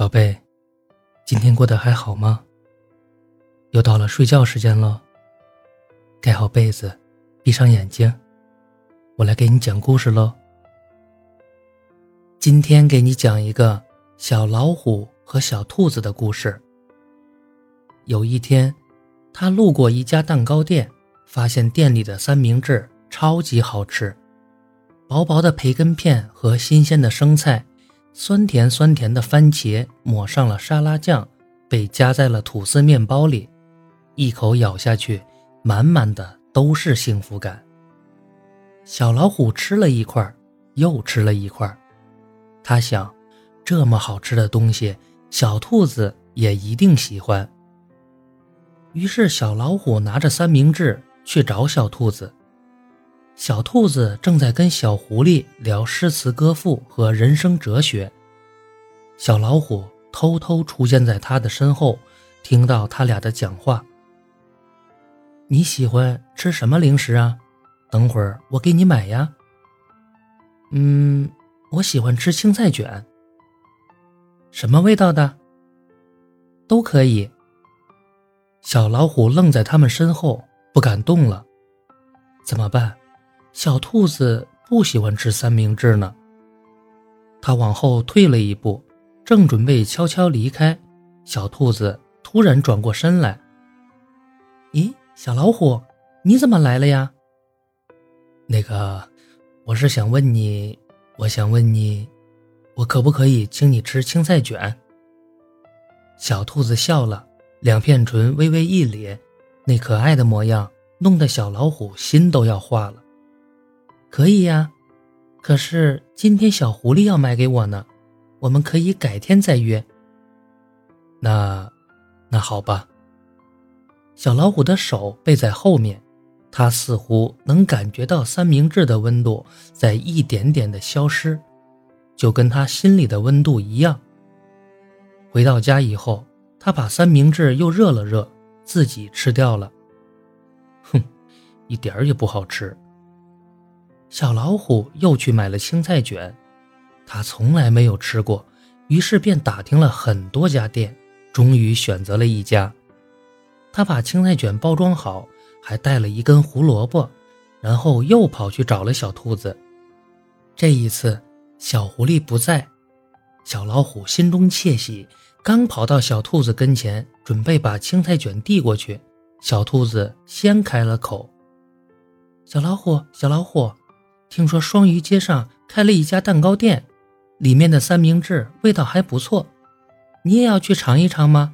宝贝，今天过得还好吗？又到了睡觉时间了，盖好被子，闭上眼睛，我来给你讲故事喽。今天给你讲一个小老虎和小兔子的故事。有一天，他路过一家蛋糕店，发现店里的三明治超级好吃，薄薄的培根片和新鲜的生菜。酸甜酸甜的番茄抹上了沙拉酱，被夹在了吐司面包里，一口咬下去，满满的都是幸福感。小老虎吃了一块，又吃了一块，他想，这么好吃的东西，小兔子也一定喜欢。于是，小老虎拿着三明治去找小兔子。小兔子正在跟小狐狸聊诗词歌赋和人生哲学。小老虎偷偷出现在他的身后，听到他俩的讲话。你喜欢吃什么零食啊？等会儿我给你买呀。嗯，我喜欢吃青菜卷。什么味道的？都可以。小老虎愣在他们身后，不敢动了。怎么办？小兔子不喜欢吃三明治呢。它往后退了一步，正准备悄悄离开，小兔子突然转过身来：“咦，小老虎，你怎么来了呀？”“那个，我是想问你，我想问你，我可不可以请你吃青菜卷？”小兔子笑了，两片唇微微一咧，那可爱的模样弄得小老虎心都要化了。可以呀，可是今天小狐狸要买给我呢，我们可以改天再约。那，那好吧。小老虎的手背在后面，它似乎能感觉到三明治的温度在一点点的消失，就跟他心里的温度一样。回到家以后，他把三明治又热了热，自己吃掉了。哼，一点儿也不好吃。小老虎又去买了青菜卷，他从来没有吃过，于是便打听了很多家店，终于选择了一家。他把青菜卷包装好，还带了一根胡萝卜，然后又跑去找了小兔子。这一次，小狐狸不在，小老虎心中窃喜，刚跑到小兔子跟前，准备把青菜卷递过去，小兔子先开了口：“小老虎，小老虎。”听说双鱼街上开了一家蛋糕店，里面的三明治味道还不错，你也要去尝一尝吗？